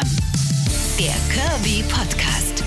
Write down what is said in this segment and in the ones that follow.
dran. Der Kirby Podcast.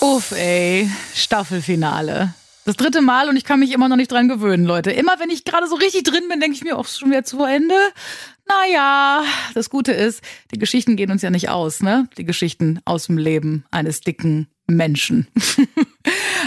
Uff, ey. Staffelfinale. Das dritte Mal und ich kann mich immer noch nicht dran gewöhnen, Leute. Immer wenn ich gerade so richtig drin bin, denke ich mir, ist schon wieder zu Ende. Naja, das Gute ist, die Geschichten gehen uns ja nicht aus, ne? Die Geschichten aus dem Leben eines dicken Menschen.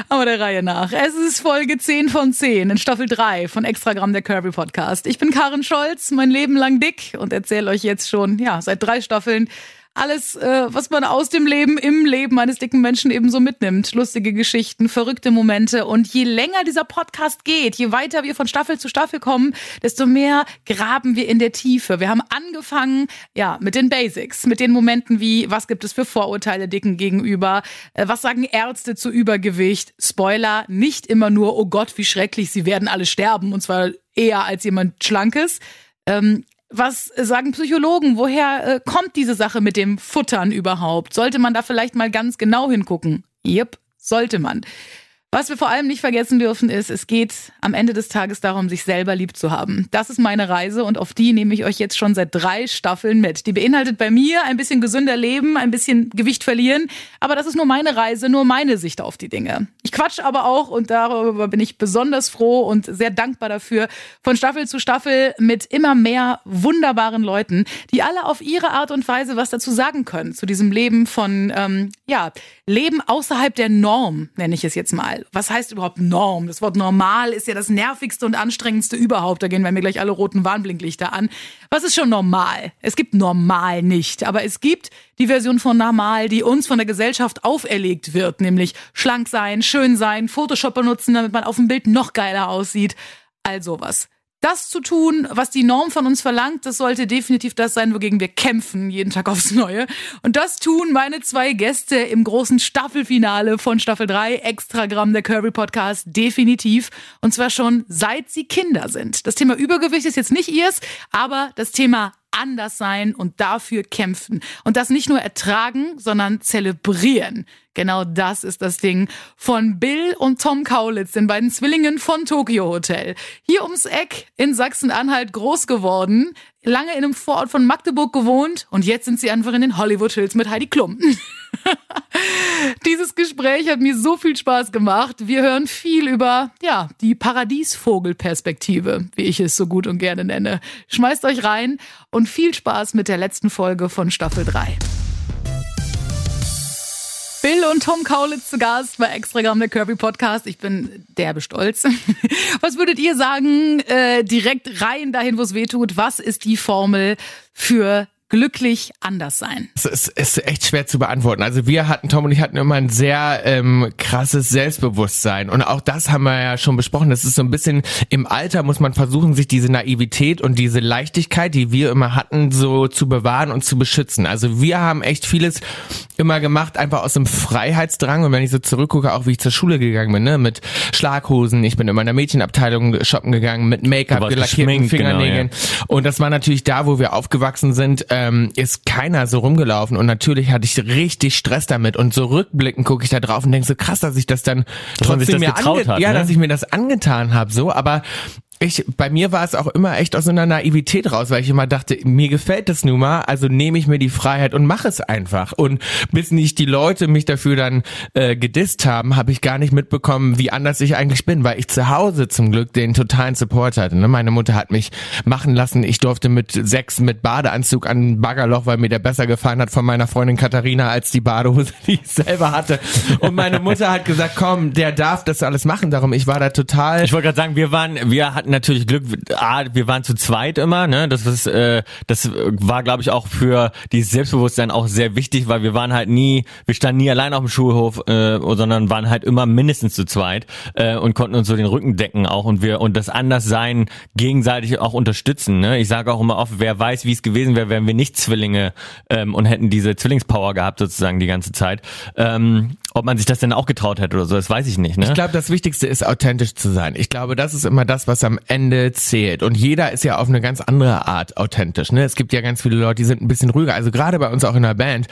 Aber der Reihe nach. Es ist Folge 10 von 10 in Staffel 3 von Extragramm der Kirby Podcast. Ich bin Karin Scholz, mein Leben lang dick und erzähle euch jetzt schon, ja, seit drei Staffeln alles, äh, was man aus dem Leben, im Leben eines dicken Menschen eben so mitnimmt. Lustige Geschichten, verrückte Momente. Und je länger dieser Podcast geht, je weiter wir von Staffel zu Staffel kommen, desto mehr graben wir in der Tiefe. Wir haben angefangen, ja, mit den Basics, mit den Momenten wie, was gibt es für Vorurteile Dicken gegenüber? Äh, was sagen Ärzte zu Übergewicht? Spoiler, nicht immer nur, oh Gott, wie schrecklich, sie werden alle sterben. Und zwar eher als jemand Schlankes. Ähm, was sagen Psychologen? Woher äh, kommt diese Sache mit dem Futtern überhaupt? Sollte man da vielleicht mal ganz genau hingucken? Yep, sollte man. Was wir vor allem nicht vergessen dürfen, ist, es geht am Ende des Tages darum, sich selber lieb zu haben. Das ist meine Reise und auf die nehme ich euch jetzt schon seit drei Staffeln mit. Die beinhaltet bei mir ein bisschen gesünder leben, ein bisschen Gewicht verlieren. Aber das ist nur meine Reise, nur meine Sicht auf die Dinge. Ich quatsch aber auch und darüber bin ich besonders froh und sehr dankbar dafür, von Staffel zu Staffel mit immer mehr wunderbaren Leuten, die alle auf ihre Art und Weise was dazu sagen können zu diesem Leben von, ähm, ja, Leben außerhalb der Norm, nenne ich es jetzt mal. Was heißt überhaupt Norm? Das Wort normal ist ja das nervigste und anstrengendste überhaupt. Da gehen wir mir gleich alle roten Warnblinklichter an. Was ist schon normal? Es gibt normal nicht, aber es gibt die Version von normal, die uns von der Gesellschaft auferlegt wird, nämlich schlank sein, schön sein, Photoshop benutzen, damit man auf dem Bild noch geiler aussieht. All sowas das zu tun, was die Norm von uns verlangt, das sollte definitiv das sein, wogegen wir kämpfen, jeden Tag aufs Neue. Und das tun meine zwei Gäste im großen Staffelfinale von Staffel 3, Extragramm der Kirby Podcast, definitiv. Und zwar schon seit sie Kinder sind. Das Thema Übergewicht ist jetzt nicht ihrs, aber das Thema anders sein und dafür kämpfen. Und das nicht nur ertragen, sondern zelebrieren. Genau das ist das Ding von Bill und Tom Kaulitz, den beiden Zwillingen von Tokyo Hotel. Hier ums Eck in Sachsen-Anhalt groß geworden, lange in einem Vorort von Magdeburg gewohnt und jetzt sind sie einfach in den Hollywood Hills mit Heidi Klum. Dieses Gespräch hat mir so viel Spaß gemacht. Wir hören viel über, ja, die Paradiesvogelperspektive, wie ich es so gut und gerne nenne. Schmeißt euch rein und viel Spaß mit der letzten Folge von Staffel 3. Bill und Tom Kaulitz zu Gast bei Extragramm der Kirby Podcast. Ich bin derbe stolz. Was würdet ihr sagen, äh, direkt rein dahin, wo es weh tut? Was ist die Formel für glücklich anders sein? Es ist, ist echt schwer zu beantworten. Also wir hatten, Tom und ich hatten immer ein sehr ähm, krasses Selbstbewusstsein. Und auch das haben wir ja schon besprochen. Das ist so ein bisschen im Alter muss man versuchen, sich diese Naivität und diese Leichtigkeit, die wir immer hatten, so zu bewahren und zu beschützen. Also wir haben echt vieles immer gemacht, einfach aus dem Freiheitsdrang. Und wenn ich so zurückgucke, auch wie ich zur Schule gegangen bin, ne, mit Schlaghosen, ich bin in meiner Mädchenabteilung shoppen gegangen, mit Make-up, gelackierten Fingernägeln. Genau, ja. Und das war natürlich da, wo wir aufgewachsen sind, ähm, ist keiner so rumgelaufen und natürlich hatte ich richtig Stress damit und so rückblickend gucke ich da drauf und denke so krass, dass ich das dann trotzdem mir ange hat, ja, ne? dass ich mir das angetan habe so, aber ich, bei mir war es auch immer echt aus so einer Naivität raus, weil ich immer dachte, mir gefällt das nun mal, also nehme ich mir die Freiheit und mache es einfach. Und bis nicht die Leute mich dafür dann äh, gedisst haben, habe ich gar nicht mitbekommen, wie anders ich eigentlich bin, weil ich zu Hause zum Glück den totalen Support hatte. Ne? Meine Mutter hat mich machen lassen. Ich durfte mit sechs mit Badeanzug an Baggerloch, weil mir der besser gefallen hat von meiner Freundin Katharina als die Badehose, die ich selber hatte. Und meine Mutter hat gesagt, komm, der darf das alles machen. Darum, ich war da total. Ich wollte gerade sagen, wir waren, wir hatten natürlich Glück, ah, wir waren zu zweit immer, ne? Das ist, äh, das war, glaube ich, auch für dieses Selbstbewusstsein auch sehr wichtig, weil wir waren halt nie, wir standen nie allein auf dem Schulhof, äh, sondern waren halt immer mindestens zu zweit äh, und konnten uns so den Rücken decken auch und wir und das Anderssein gegenseitig auch unterstützen. Ne? Ich sage auch immer oft, wer weiß, wie es gewesen wäre, wären wir nicht Zwillinge ähm, und hätten diese Zwillingspower gehabt sozusagen die ganze Zeit. Ähm, ob man sich das denn auch getraut hätte oder so, das weiß ich nicht. Ne? Ich glaube, das Wichtigste ist authentisch zu sein. Ich glaube, das ist immer das, was am Ende zählt. Und jeder ist ja auf eine ganz andere Art authentisch. Ne? Es gibt ja ganz viele Leute, die sind ein bisschen ruhiger. Also gerade bei uns auch in der Band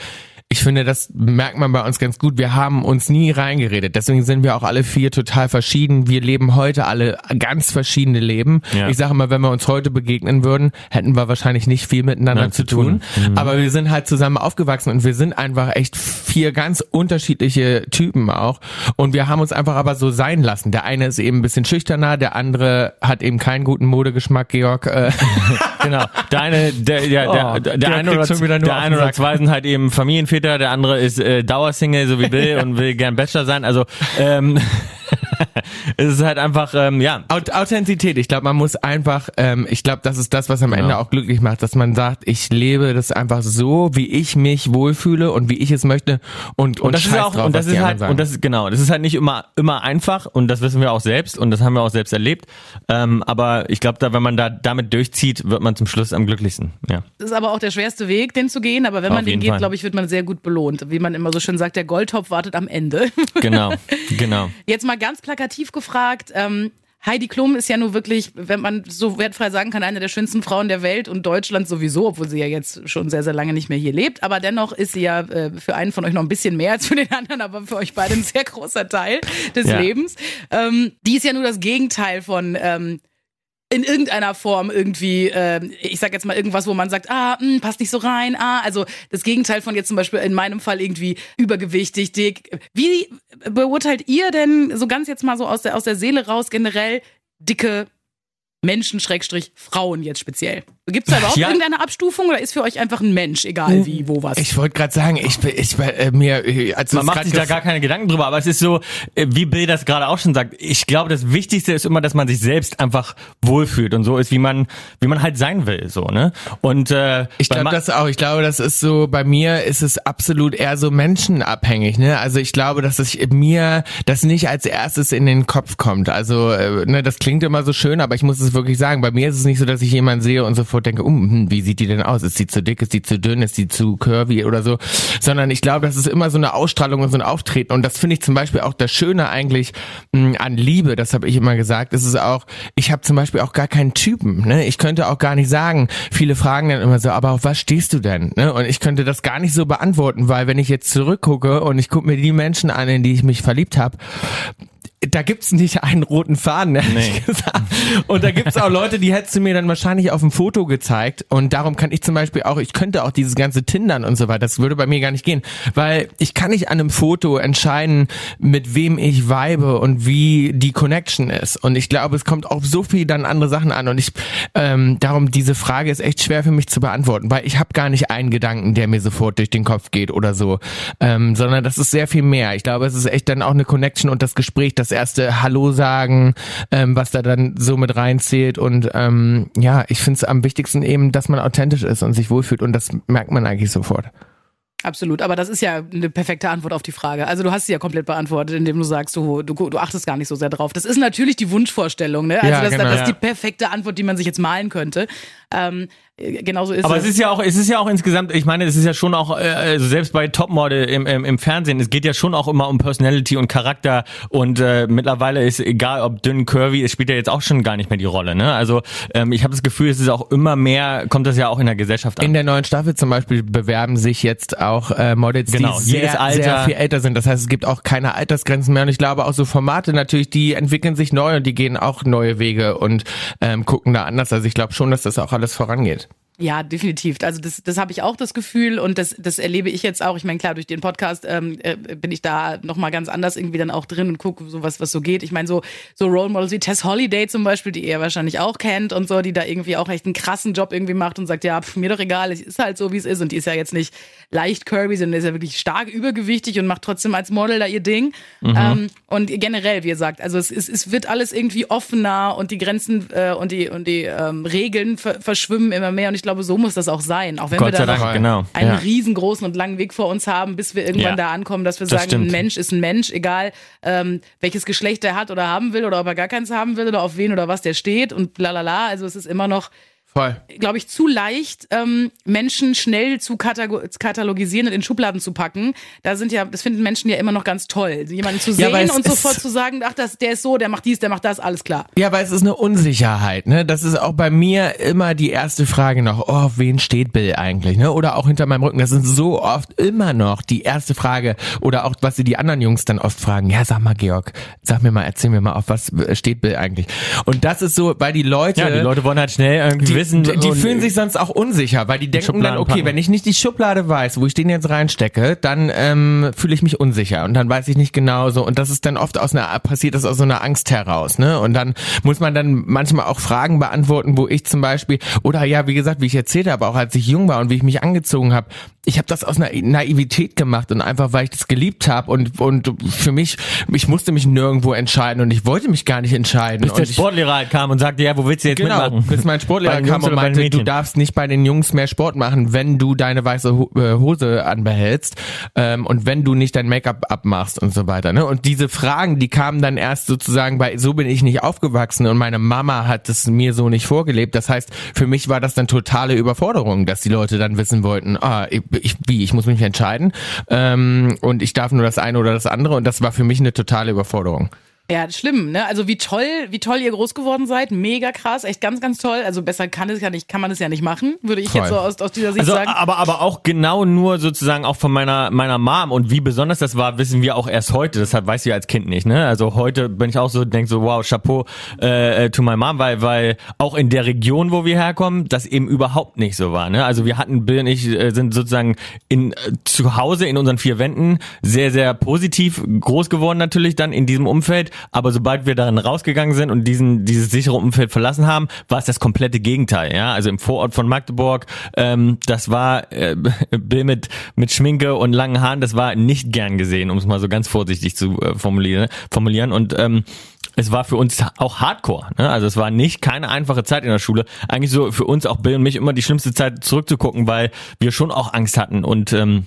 ich finde, das merkt man bei uns ganz gut. Wir haben uns nie reingeredet. Deswegen sind wir auch alle vier total verschieden. Wir leben heute alle ganz verschiedene Leben. Ja. Ich sage mal, wenn wir uns heute begegnen würden, hätten wir wahrscheinlich nicht viel miteinander Nein, zu tun. tun. Mhm. Aber wir sind halt zusammen aufgewachsen und wir sind einfach echt vier ganz unterschiedliche Typen auch. Und wir haben uns einfach aber so sein lassen. Der eine ist eben ein bisschen schüchterner, der andere hat eben keinen guten Modegeschmack, Georg. Äh, Genau. Der eine, der, der, Oh, der, der der eine oder, der den oder zwei sind halt eben Familienväter, der andere ist äh, Dauersingle, so wie Bill und will gern Bachelor sein. Also ähm, es ist halt einfach, ähm, ja, Aut- Authentizität. Ich glaube, man muss einfach, ähm, ich glaube, das ist das, was am Genau. Ende auch glücklich macht, dass man sagt, ich lebe das einfach so, wie ich mich wohlfühle und wie ich es möchte und, und, Und das ist auch, drauf, und das ist halt, sagen. und das ist genau, das ist halt nicht immer, immer einfach und das wissen wir auch selbst und das haben wir auch selbst erlebt. Ähm, aber ich glaube, da, wenn man da damit durchzieht, wird man zum Schluss am glücklichsten. Ja. Das ist aber auch der schwerste Weg, den zu gehen. Aber wenn Auf man den geht, glaube ich, wird man sehr gut belohnt. Wie man immer so schön sagt, der Goldtopf wartet am Ende. Genau, genau. Jetzt mal ganz plakativ gefragt. Ähm, Heidi Klum ist ja nur wirklich, wenn man so wertfrei sagen kann, eine der schönsten Frauen der Welt und Deutschland sowieso, obwohl sie ja jetzt schon sehr, sehr lange nicht mehr hier lebt. Aber dennoch ist sie ja äh, für einen von euch noch ein bisschen mehr als für den anderen, aber für euch beide ein sehr großer Teil des Ja. Lebens. Ähm, die ist ja nur das Gegenteil von ähm, in irgendeiner Form irgendwie, ähm, ich sag jetzt mal irgendwas, wo man sagt, ah, mh, passt nicht so rein, ah, also das Gegenteil von jetzt zum Beispiel in meinem Fall irgendwie übergewichtig, dick. Wie beurteilt ihr denn so ganz jetzt mal so aus der, aus der Seele raus generell dicke Menschen, Schrägstrich, Frauen jetzt speziell? Gibt es da überhaupt Ja. irgendeine Abstufung oder ist für euch einfach ein Mensch, egal wie, wo, was? ich wollte gerade sagen, ich, bin- ich äh, mir, äh, als du Man macht sich da gar keine Gedanken drüber, aber es ist so, äh, wie Bill das gerade auch schon sagt. Ich glaube, das Wichtigste ist immer, dass man sich selbst einfach wohlfühlt und so ist, wie man, wie man halt sein will, so, ne? Und äh, Ich glaube das auch. Ich glaube, das ist so, bei mir ist es absolut eher so menschenabhängig, ne? Also ich glaube, dass es mir das nicht als erstes in den Kopf kommt. Also, äh, ne, das klingt immer so schön, aber ich muss es wirklich sagen. Bei mir ist es nicht so, dass ich jemanden sehe und sofort denke, um, hm, wie sieht die denn aus? Ist sie zu dick? Ist sie zu dünn? Ist sie zu curvy oder so? Sondern ich glaube, das ist immer so eine Ausstrahlung und so ein Auftreten. Und das finde ich zum Beispiel auch das Schöne eigentlich mh, an Liebe, das habe ich immer gesagt, ist es auch, ich habe zum Beispiel auch gar keinen Typen. Ne? Ich könnte auch gar nicht sagen, viele fragen dann immer so, aber auf was stehst du denn? Ne? Und ich könnte das gar nicht so beantworten, weil wenn ich jetzt zurückgucke und ich gucke mir die Menschen an, in die ich mich verliebt habe, da gibt's nicht einen roten Faden, ehrlich Nee. gesagt. Und da gibt's auch Leute, die hättest du mir dann wahrscheinlich auf dem Foto gezeigt. Und darum kann ich zum Beispiel auch, ich könnte auch dieses ganze Tindern und so weiter, das würde bei mir gar nicht gehen. Weil ich kann nicht an einem Foto entscheiden, mit wem ich weibe und wie die Connection ist. Und ich glaube, es kommt auf so viel dann andere Sachen an. Und ich, ähm, darum, diese Frage ist echt schwer für mich zu beantworten, weil ich habe gar nicht einen Gedanken, der mir sofort durch den Kopf geht oder so. Ähm, sondern das ist sehr viel mehr. Ich glaube, es ist echt dann auch eine Connection und das Gespräch, das erste Hallo sagen, ähm, was da dann so mit reinzählt. Und ähm, ja, ich finde es am wichtigsten eben, dass man authentisch ist und sich wohlfühlt und das merkt man eigentlich sofort. Absolut, aber das ist ja eine perfekte Antwort auf die Frage. Also du hast sie ja komplett beantwortet, indem du sagst, du, du, du achtest gar nicht so sehr drauf. Das ist natürlich die Wunschvorstellung, ne? Also Ja, das, genau, das ist ja. die perfekte Antwort, die man sich jetzt malen könnte. Ähm, äh, genauso ist Aber es. es ist ja auch, es ist ja auch insgesamt, ich meine, es ist ja schon auch, äh, also selbst bei Topmodel im, im, im Fernsehen, es geht ja schon auch immer um Personality und Charakter und äh, mittlerweile ist egal, ob dünn, curvy, es spielt ja jetzt auch schon gar nicht mehr die Rolle, ne? Also ähm, ich habe das Gefühl, es ist auch immer mehr, kommt das ja auch in der Gesellschaft an. In der neuen Staffel zum Beispiel bewerben sich jetzt auch äh, Models, Genau, die sehr, jedes Alter. sehr viel älter sind. Das heißt, es gibt auch keine Altersgrenzen mehr. Und ich glaube auch so Formate natürlich, die entwickeln sich neu und die gehen auch neue Wege und ähm, gucken da anders. Also ich glaube schon, dass das auch alles vorangeht. Ja, definitiv. Also das, das habe ich auch das Gefühl und das, das erlebe ich jetzt auch. Ich meine, klar, durch den Podcast ähm, äh, bin ich da nochmal ganz anders irgendwie dann auch drin und gucke, so was, was so geht. Ich meine, so, so Role Models wie Tess Holiday zum Beispiel, die ihr wahrscheinlich auch kennt und so, die da irgendwie auch echt einen krassen Job irgendwie macht und sagt, ja, pf, mir doch egal, es ist halt so, wie es ist. Und die ist ja jetzt nicht leicht curvy, sondern ist ja wirklich stark übergewichtig und macht trotzdem als Model da ihr Ding. Ähm, und generell, wie ihr sagt, also es, es, es wird alles irgendwie offener und die Grenzen äh, und die, und die ähm, Regeln ver verschwimmen immer mehr. Und ich glaube, so muss das auch sein. Auch wenn wir Gott sei da noch genau. einen Ja. riesengroßen und langen Weg vor uns haben, bis wir irgendwann Ja. da ankommen, dass wir Das sagen, stimmt. ein Mensch ist ein Mensch, egal ähm, welches Geschlecht er hat oder haben will oder ob er gar keins haben will oder auf wen oder was der steht und lalala. Also es ist immer noch. Glaube ich, zu leicht, ähm, Menschen schnell zu katalogisieren und in Schubladen zu packen. Da sind ja, das finden Menschen ja immer noch ganz toll, jemanden zu Ja, sehen es und ist- sofort zu sagen, ach, das, der ist so, der macht dies, der macht das, alles klar. Ja, weil es ist eine Unsicherheit, ne? Das ist auch bei mir immer die erste Frage noch, oh, auf wen steht Bill eigentlich, ne? Oder auch hinter meinem Rücken. Das ist so oft immer noch die erste Frage oder auch, was sie die anderen Jungs dann oft fragen. Ja, sag mal, Georg, sag mir mal, erzähl mir mal, auf was steht Bill eigentlich? Und das ist so, weil die Leute, Ja, die Leute wollen halt schnell irgendwie die, wissen. die, die fühlen sich sonst auch unsicher, weil die denken dann, okay, wenn ich nicht die Schublade weiß, wo ich den jetzt reinstecke, dann ähm, fühle ich mich unsicher und dann weiß ich nicht genau so und das ist dann oft aus einer passiert das aus so einer Angst heraus, ne? Und dann muss man dann manchmal auch Fragen beantworten, wo ich zum Beispiel oder ja, wie gesagt, wie ich erzählt habe, auch als ich jung war und wie ich mich angezogen habe, ich habe das aus einer Naivität gemacht und einfach weil ich das geliebt habe und und für mich ich musste mich nirgendwo entscheiden und ich wollte mich gar nicht entscheiden bis der Sportlehrer kam und sagte, ja, wo willst du jetzt Genau, mitmachen? bis mein Sportlehrer den kam und meinte, du darfst nicht bei den Jungs mehr Sport machen, wenn du deine weiße äh, Hose anbehältst ähm, und wenn du nicht dein Make-up abmachst und so weiter. Ne? Und diese Fragen, die kamen dann erst sozusagen bei, so bin ich nicht aufgewachsen und meine Mama hat es mir so nicht vorgelebt. Das heißt, für mich war das dann totale Überforderung, dass die Leute dann wissen wollten, ah, ich, ich, wie, ich muss mich entscheiden ähm, und ich darf nur das eine oder das andere und das war für mich eine totale Überforderung. Ja, schlimm, ne? Also wie toll, wie toll ihr groß geworden seid. Mega krass, echt ganz, ganz toll. Also besser kann es ja nicht, kann man es ja nicht machen, würde ich Voll. jetzt so aus, aus dieser Sicht Also, sagen. aber, aber auch genau nur sozusagen auch von meiner, meiner Mom und wie besonders das war, wissen wir auch erst heute. Deshalb weiß ich als Kind nicht, ne? Also heute bin ich auch so, denk so, wow, Chapeau äh, to my mom, weil, weil auch in der Region, wo wir herkommen, das eben überhaupt nicht so war, ne? Also wir hatten, Bill und ich äh, sind sozusagen in, äh, zu Hause in unseren vier Wänden sehr, sehr positiv groß geworden natürlich dann in diesem Umfeld. Aber sobald wir darin rausgegangen sind und diesen, dieses sichere Umfeld verlassen haben, war es das komplette Gegenteil, ja? Also im Vorort von Magdeburg, ähm, das war äh, Bill mit, mit Schminke und langen Haaren, das war nicht gern gesehen, um es mal so ganz vorsichtig zu äh, formulieren, formulieren. Und ähm, es war für uns auch Hardcore. Ne? Also es war nicht keine einfache Zeit in der Schule. Eigentlich so für uns auch Bill und mich immer die schlimmste Zeit zurückzugucken, weil wir schon auch Angst hatten und ähm,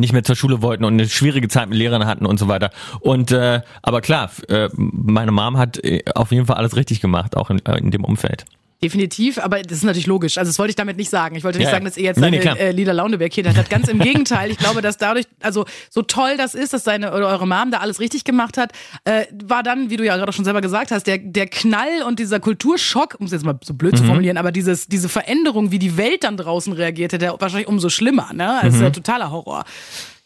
nicht mehr zur Schule wollten und eine schwierige Zeit mit Lehrern hatten und so weiter. Und äh, aber klar, äh, meine Mom hat äh, auf jeden Fall alles richtig gemacht, auch in, äh, in dem Umfeld. Definitiv, aber das ist natürlich logisch. Also das wollte ich damit nicht sagen. Ich wollte nicht Ja, sagen, dass ihr jetzt nee, seine nee, äh, Lila Laune markiert hat. Ganz im Gegenteil. Ich glaube, dass dadurch, also so toll das ist, dass seine oder eure Mom da alles richtig gemacht hat, äh, war dann, wie du ja gerade schon selber gesagt hast, der, der Knall und dieser Kulturschock, um es jetzt mal so blöd Mhm. zu formulieren, aber dieses, diese Veränderung, wie die Welt dann draußen reagierte, der wahrscheinlich umso schlimmer. Ne? Das ist ja totaler Horror.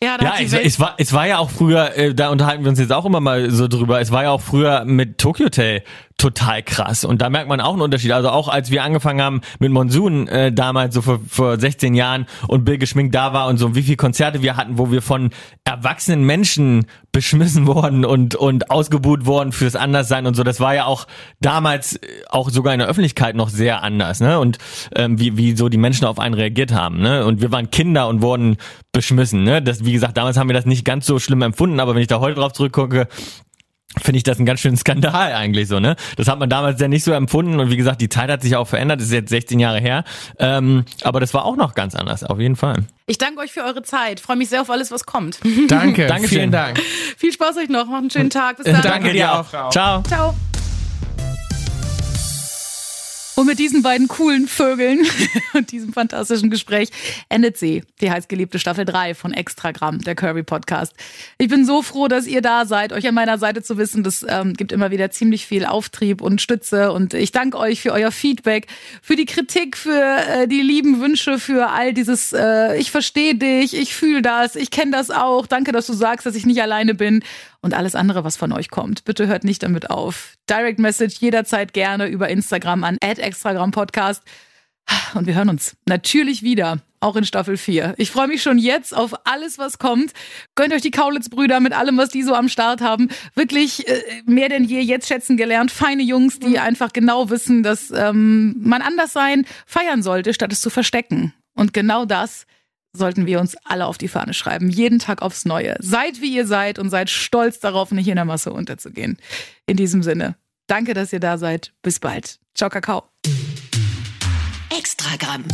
Ja. Ja, es, es, war, es war ja auch früher, äh, da unterhalten wir uns jetzt auch immer mal so drüber, es war ja auch früher mit Tokyo Hotel total krass. Und da merkt man auch einen Unterschied. Also auch als wir angefangen haben mit Monsun äh, damals, so vor, vor 16 Jahren und Bill geschminkt da war und so, wie viele Konzerte wir hatten, wo wir von erwachsenen Menschen beschmissen worden und, und ausgebuht worden fürs Anderssein und so. Das war ja auch damals äh, auch sogar in der Öffentlichkeit noch sehr anders, ne? Und ähm, wie, wie so die Menschen auf einen reagiert haben, ne? Und wir waren Kinder und wurden beschmissen, ne? Das, wie gesagt, damals haben wir das nicht ganz so schlimm empfunden, aber wenn ich da heute drauf zurückgucke, finde ich das einen ganz schönen Skandal eigentlich so, ne? Das hat man damals ja nicht so empfunden und wie gesagt, die Zeit hat sich auch verändert, das ist jetzt 16 Jahre her, ähm, aber das war auch noch ganz anders, auf jeden Fall. Ich danke euch für eure Zeit. Freue mich sehr auf alles, was kommt. Danke, Dankeschön. vielen Dank. Viel Spaß euch noch. Macht einen schönen Tag. Bis dann. Danke dir auch. Ciao. Ciao. Und mit diesen beiden coolen Vögeln und diesem fantastischen Gespräch endet sie, die heißgeliebte Staffel 3 von Extragramm, der Kirby Podcast. Ich bin so froh, dass ihr da seid, euch an meiner Seite zu wissen. Das ähm, gibt immer wieder ziemlich viel Auftrieb und Stütze. Und ich danke euch für euer Feedback, für die Kritik, für äh, die lieben Wünsche, für all dieses, äh, ich verstehe dich, ich fühle das, ich kenne das auch. Danke, dass du sagst, dass ich nicht alleine bin und alles andere, was von euch kommt. Bitte hört nicht damit auf. Direct Message jederzeit gerne über Instagram an @extragramm_podcast und wir hören uns natürlich wieder, auch in Staffel 4. Ich freue mich schon jetzt auf alles, was kommt. Gönnt euch die Kaulitz-Brüder mit allem, was die so am Start haben. Wirklich äh, mehr denn je jetzt schätzen gelernt. Feine Jungs, die einfach genau wissen, dass ähm, man anders sein feiern sollte, statt es zu verstecken. Und genau das sollten wir uns alle auf die Fahne schreiben. Jeden Tag aufs Neue. Seid wie ihr seid und seid stolz darauf, nicht in der Masse unterzugehen. In diesem Sinne, danke, dass ihr da seid. Bis bald. Ciao, Kakao. Extragramm.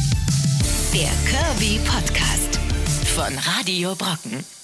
Der Kirby Podcast von Radio Brocken.